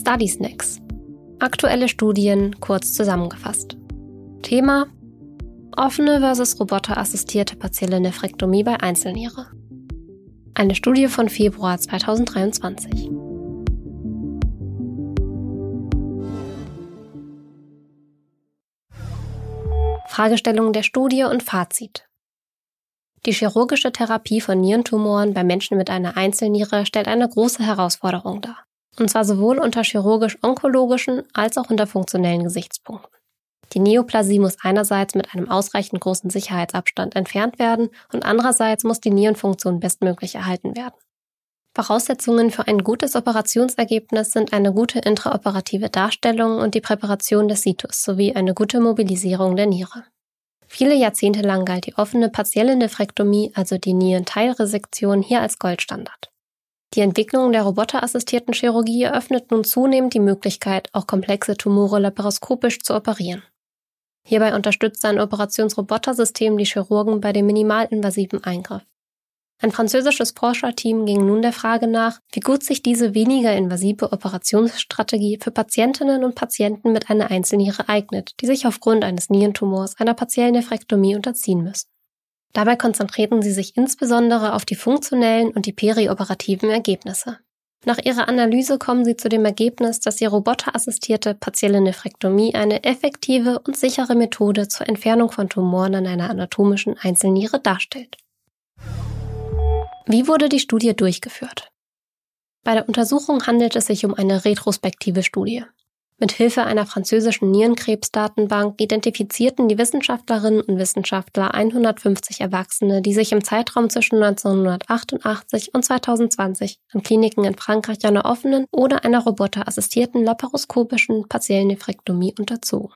Study Snacks. Aktuelle Studien kurz zusammengefasst. Thema Offene versus roboterassistierte partielle Nephrektomie bei Einzelniere. Eine Studie von Februar 2023. Fragestellung der Studie und Fazit. Die chirurgische Therapie von Nierentumoren bei Menschen mit einer Einzelniere stellt eine große Herausforderung dar. Und zwar sowohl unter chirurgisch-onkologischen als auch unter funktionellen Gesichtspunkten. Die Neoplasie muss einerseits mit einem ausreichend großen Sicherheitsabstand entfernt werden und andererseits muss die Nierenfunktion bestmöglich erhalten werden. Voraussetzungen für ein gutes Operationsergebnis sind eine gute intraoperative Darstellung und die Präparation des Situs sowie eine gute Mobilisierung der Niere. Viele Jahrzehnte lang galt die offene partielle Nephrektomie, also die Nierenteilresektion, hier als Goldstandard. Die Entwicklung der roboterassistierten Chirurgie eröffnet nun zunehmend die Möglichkeit, auch komplexe Tumore laparoskopisch zu operieren. Hierbei unterstützt ein Operationsrobotersystem die Chirurgen bei dem minimalinvasiven Eingriff. Ein französisches Forscherteam ging nun der Frage nach, wie gut sich diese weniger invasive Operationsstrategie für Patientinnen und Patienten mit einer Einzelniere eignet, die sich aufgrund eines Nierentumors einer partiellen Nephrektomie unterziehen müssen. Dabei konzentrierten sie sich insbesondere auf die funktionellen und die perioperativen Ergebnisse. Nach ihrer Analyse kommen sie zu dem Ergebnis, dass die roboterassistierte partielle Nephrektomie eine effektive und sichere Methode zur Entfernung von Tumoren an einer anatomischen Einzelniere darstellt. Wie wurde die Studie durchgeführt? Bei der Untersuchung handelt es sich um eine retrospektive Studie. Mit Hilfe einer französischen Nierenkrebsdatenbank identifizierten die Wissenschaftlerinnen und Wissenschaftler 150 Erwachsene, die sich im Zeitraum zwischen 1988 und 2020 an Kliniken in Frankreich einer offenen oder einer roboterassistierten laparoskopischen partiellen Nephrektomie unterzogen.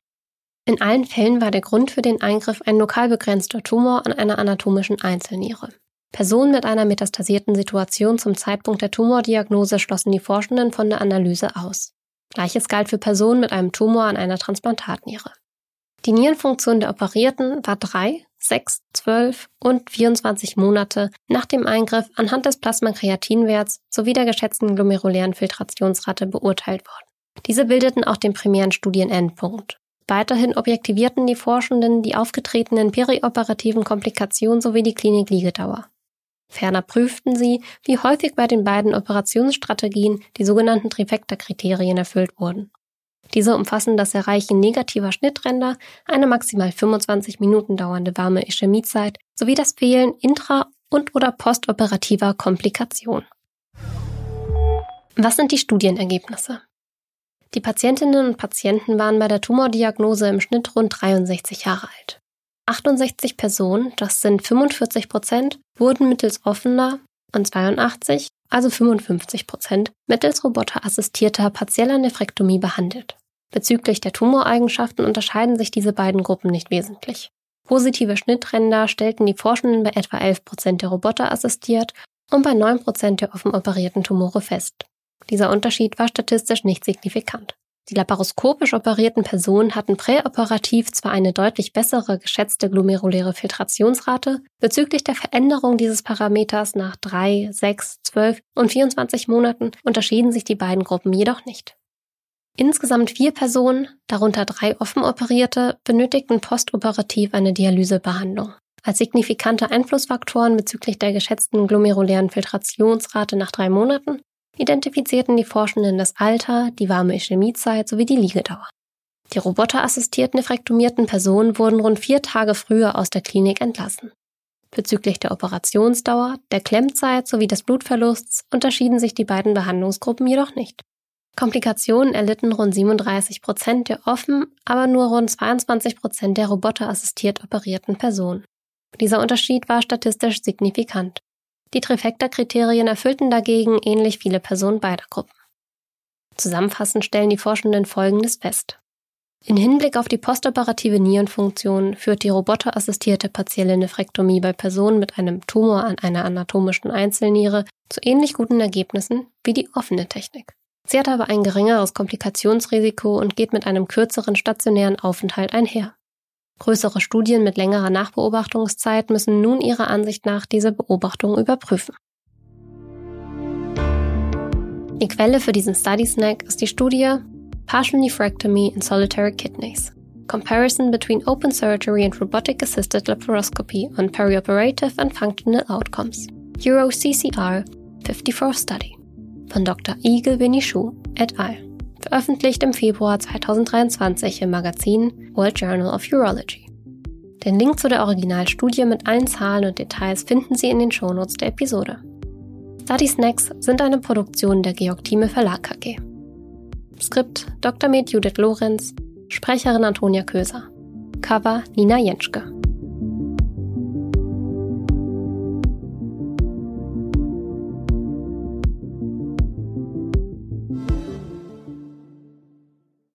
In allen Fällen war der Grund für den Eingriff ein lokal begrenzter Tumor an einer anatomischen Einzelniere. Personen mit einer metastasierten Situation zum Zeitpunkt der Tumordiagnose schlossen die Forschenden von der Analyse aus. Gleiches galt für Personen mit einem Tumor an einer Transplantatniere. Die Nierenfunktion der Operierten war drei, sechs, zwölf und 24 Monate nach dem Eingriff anhand des Plasmakreatinwerts sowie der geschätzten glomerulären Filtrationsrate beurteilt worden. Diese bildeten auch den primären Studienendpunkt. Weiterhin objektivierten die Forschenden die aufgetretenen perioperativen Komplikationen sowie die Klinikliegedauer. Ferner prüften sie, wie häufig bei den beiden Operationsstrategien die sogenannten Trifecta-Kriterien erfüllt wurden. Diese umfassen das Erreichen negativer Schnittränder, eine maximal 25 Minuten dauernde warme Ischämiezeit sowie das Fehlen intra- und oder postoperativer Komplikationen. Was sind die Studienergebnisse? Die Patientinnen und Patienten waren bei der Tumordiagnose im Schnitt rund 63 Jahre alt. 68 Personen, das sind 45 Prozent, wurden mittels offener und 82, also 55 Prozent, mittels roboterassistierter partieller Nephrektomie behandelt. Bezüglich der Tumoreigenschaften unterscheiden sich diese beiden Gruppen nicht wesentlich. Positive Schnittränder stellten die Forschenden bei etwa 11 Prozent der Roboter assistiert und bei 9 Prozent der offen operierten Tumore fest. Dieser Unterschied war statistisch nicht signifikant. Die laparoskopisch operierten Personen hatten präoperativ zwar eine deutlich bessere geschätzte glomeruläre Filtrationsrate, bezüglich der Veränderung dieses Parameters nach 3, 6, 12 und 24 Monaten unterschieden sich die beiden Gruppen jedoch nicht. Insgesamt vier Personen, darunter drei offen operierte, benötigten postoperativ eine Dialysebehandlung. Als signifikante Einflussfaktoren bezüglich der geschätzten glomerulären Filtrationsrate nach drei Monaten identifizierten die Forschenden das Alter, die warme Ischämiezeit sowie die Liegedauer. Die roboterassistierten nephrektomierten Personen wurden rund vier Tage früher aus der Klinik entlassen. Bezüglich der Operationsdauer, der Klemmzeit sowie des Blutverlusts unterschieden sich die beiden Behandlungsgruppen jedoch nicht. Komplikationen erlitten rund 37 Prozent der offen, aber nur rund 22 Prozent der roboterassistiert operierten Personen. Dieser Unterschied war statistisch signifikant. Die Trifecta-Kriterien erfüllten dagegen ähnlich viele Personen beider Gruppen. Zusammenfassend stellen die Forschenden Folgendes fest. In Hinblick auf die postoperative Nierenfunktion führt die roboterassistierte partielle Nephrektomie bei Personen mit einem Tumor an einer anatomischen Einzelniere zu ähnlich guten Ergebnissen wie die offene Technik. Sie hat aber ein geringeres Komplikationsrisiko und geht mit einem kürzeren stationären Aufenthalt einher. Größere Studien mit längerer Nachbeobachtungszeit müssen nun ihrer Ansicht nach diese Beobachtung überprüfen. Die Quelle für diesen Study Snack ist die Studie Partial Nephrectomy in Solitary Kidneys. Comparison between open surgery and robotic assisted laparoscopy on perioperative and functional outcomes. Euro CCR 54 Study von Dr. Igel Benichou et al. Veröffentlicht im Februar 2023 im Magazin World Journal of Urology. Den Link zu der Originalstudie mit allen Zahlen und Details finden Sie in den Shownotes der Episode. Study Snacks sind eine Produktion der Georg Thieme Verlag KG. Skript Dr. Med Judith Lorenz, Sprecherin Antonia Köser. Cover Nina Jenschke.